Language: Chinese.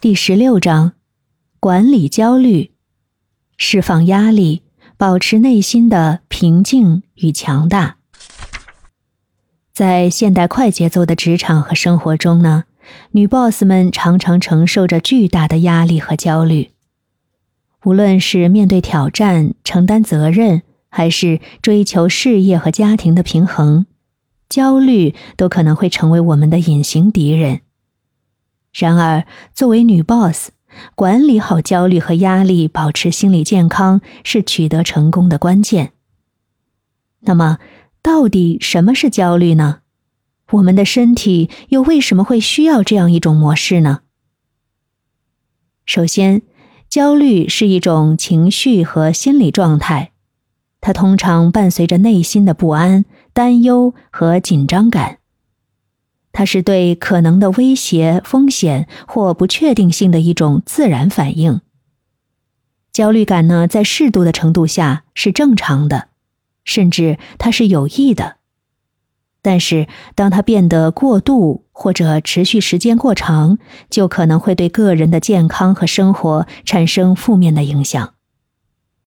第十六章：管理焦虑，释放压力，保持内心的平静与强大。在现代快节奏的职场和生活中呢，女 boss 们常常承受着巨大的压力和焦虑。无论是面对挑战、承担责任，还是追求事业和家庭的平衡，焦虑都可能会成为我们的隐形敌人。然而，作为女 boss，管理好焦虑和压力，保持心理健康，是取得成功的关键。那么，到底什么是焦虑呢？我们的身体又为什么会需要这样一种模式呢？首先，焦虑是一种情绪和心理状态，它通常伴随着内心的不安、担忧和紧张感。它是对可能的威胁、风险或不确定性的一种自然反应。焦虑感呢，在适度的程度下是正常的，甚至它是有益的。但是，当它变得过度或者持续时间过长，就可能会对个人的健康和生活产生负面的影响。